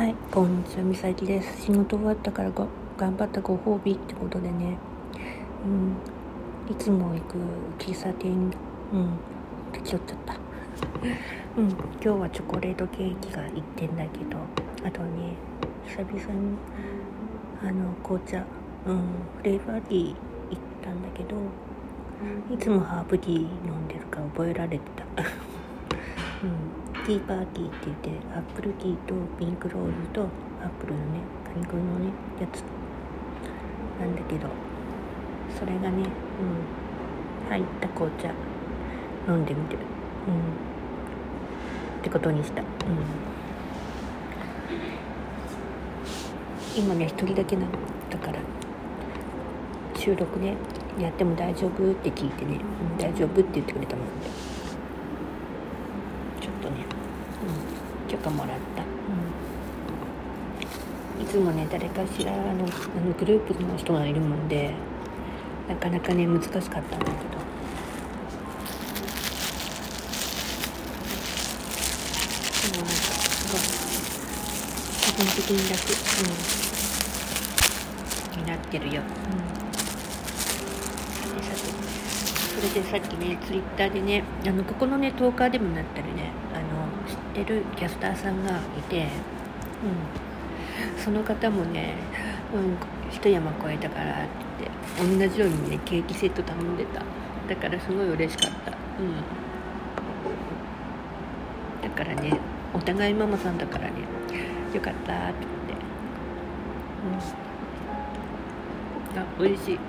はい、こんにちは、みさきです。仕事終わったからご頑張ったご褒美ってことでね、うん、いつも行く喫茶店、うん、立ち寄っちゃった。うん、今日はチョコレートケーキが1点だけど、あとね、久々に、あの、紅茶、うん、フレーバーティー行ったんだけど、いつもハーブティー飲んでるから覚えられてた。うん、ティーパーティーって言ってアップルティーとピンクローズとアップルのね果肉のねやつなんだけどそれがね、うん、入った紅茶。飲んでみてる、うん、ってことにした、うん、今ね一人だけなの。だから収録ねやっても大丈夫って聞いてね、うん、大丈夫って言ってくれたもん。でょっとね、うん、許可もらった、うん、いつもね誰かしらのあのグループの人がいるもんでなかなかね難しかったんだけど。でもなんかすごい基本的に楽、うん、になってるよ、うん。それでさっきねツイッターでねあのここのねトーカーでもなったりねってるキャスターさんがいて、うん、その方もね、うん、一山越えたからって言って同じようにねケーキセット頼んでた。だからすごい嬉しかった、うん、だからねお互いママさんだからねよかったって言って、うん、あ美味しい。うん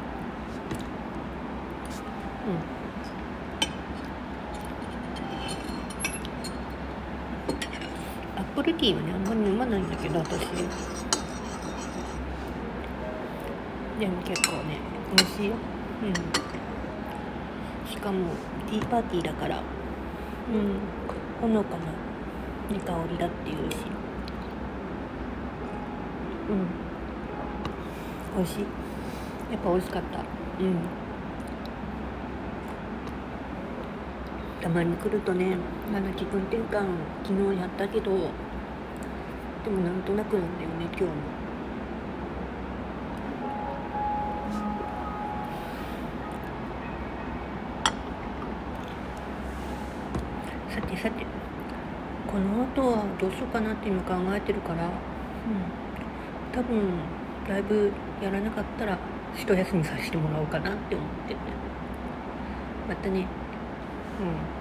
アップルティーはねあんまり飲まないんだけど私でも結構ね美味しいよ。うん。しかもティーパーティーだからうん。ほのかな、いい香りだっていうし。うん。美味しい。やっぱ美味しかった。うん。たまに来るとねまだ気分転換昨日やったけどでもなんとなくなんだよね今日も。さてさてこの後はどうしようかなって今考えてるからうん多分ライブやらなかったら一休みさせてもらおうかなって思って。またね。うん。